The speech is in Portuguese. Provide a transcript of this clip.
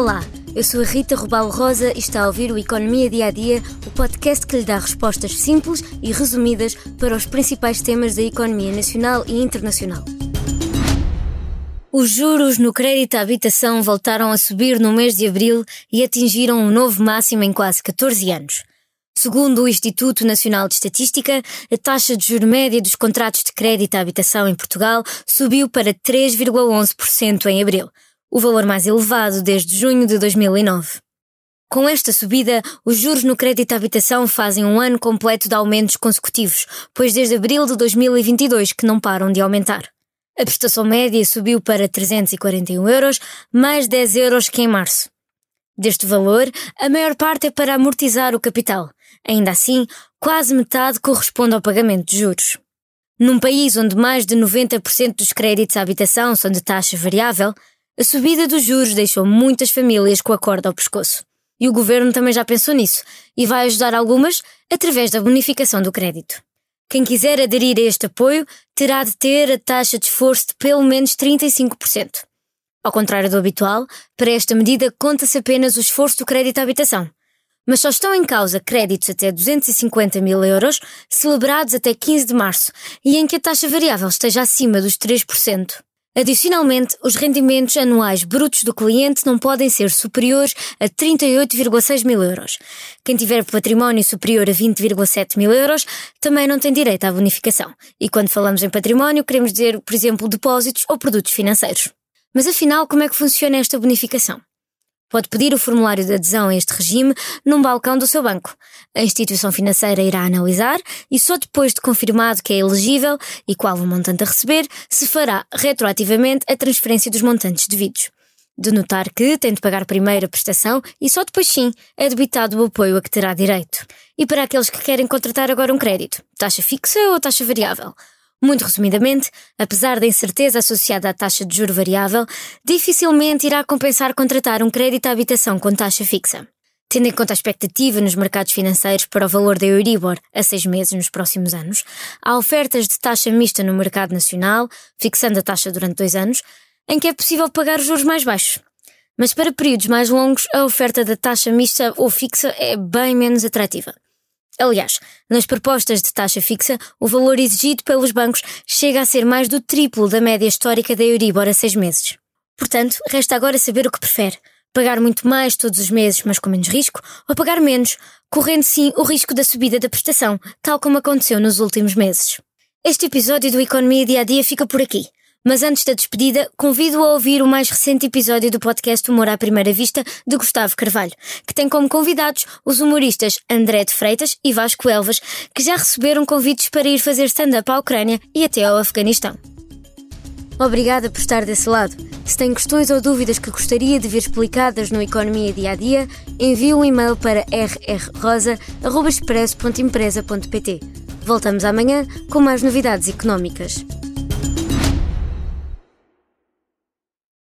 Olá, eu sou a Rita Rubalo Rosa e está a ouvir o Economia Dia a Dia, o podcast que lhe dá respostas simples e resumidas para os principais temas da economia nacional e internacional. Os juros no crédito à habitação voltaram a subir no mês de abril e atingiram um novo máximo em quase 14 anos. Segundo o Instituto Nacional de Estatística, a taxa de juro média dos contratos de crédito à habitação em Portugal subiu para 3,11% em abril, o valor mais elevado desde junho de 2009. Com esta subida, os juros no crédito à habitação fazem um ano completo de aumentos consecutivos, pois desde abril de 2022 que não param de aumentar. A prestação média subiu para 341 euros, mais 10 euros que em março. Deste valor, a maior parte é para amortizar o capital. Ainda assim, quase metade corresponde ao pagamento de juros. Num país onde mais de 90% dos créditos à habitação são de taxa variável, a subida dos juros deixou muitas famílias com a corda ao pescoço. E o governo também já pensou nisso e vai ajudar algumas através da bonificação do crédito. Quem quiser aderir a este apoio terá de ter a taxa de esforço de pelo menos 35%. Ao contrário do habitual, para esta medida conta-se apenas o esforço do crédito à habitação. Mas só estão em causa créditos até 250 mil euros, celebrados até 15 de março, e em que a taxa variável esteja acima dos 3%. Adicionalmente, os rendimentos anuais brutos do cliente não podem ser superiores a 38,6 mil euros. Quem tiver património superior a 20,7 mil euros também não tem direito à bonificação. E quando falamos em património, queremos dizer, por exemplo, depósitos ou produtos financeiros. Mas afinal, como é que funciona esta bonificação? Pode pedir o formulário de adesão a este regime num balcão do seu banco. A instituição financeira irá analisar e só depois de confirmado que é elegível e qual o montante a receber, se fará retroativamente a transferência dos montantes devidos. De notar que tem de pagar primeiro a prestação e só depois sim é debitado o apoio a que terá direito. E para aqueles que querem contratar agora um crédito, taxa fixa ou taxa variável? Muito resumidamente, apesar da incerteza associada à taxa de juro variável, dificilmente irá compensar contratar um crédito à habitação com taxa fixa. Tendo em conta a expectativa nos mercados financeiros para o valor da Euribor a seis meses nos próximos anos, há ofertas de taxa mista no mercado nacional, fixando a taxa durante dois anos, em que é possível pagar os juros mais baixos. Mas para períodos mais longos, a oferta da taxa mista ou fixa é bem menos atrativa. Aliás, nas propostas de taxa fixa, o valor exigido pelos bancos chega a ser mais do triplo da média histórica da Euribor a seis meses. Portanto, resta agora saber o que prefere. Pagar muito mais todos os meses, mas com menos risco, ou pagar menos, correndo sim o risco da subida da prestação, tal como aconteceu nos últimos meses. Este episódio do Economia Dia a Dia fica por aqui. Mas antes da despedida, convido a ouvir o mais recente episódio do podcast Humor à Primeira Vista de Gustavo Carvalho, que tem como convidados os humoristas André de Freitas e Vasco Elvas, que já receberam convites para ir fazer stand-up à Ucrânia e até ao Afeganistão. Obrigada por estar desse lado. Se tem questões ou dúvidas que gostaria de ver explicadas no Economia Dia a Dia, envie um e-mail para rrrosa.expresso.empresa.pt. Voltamos amanhã com mais novidades económicas.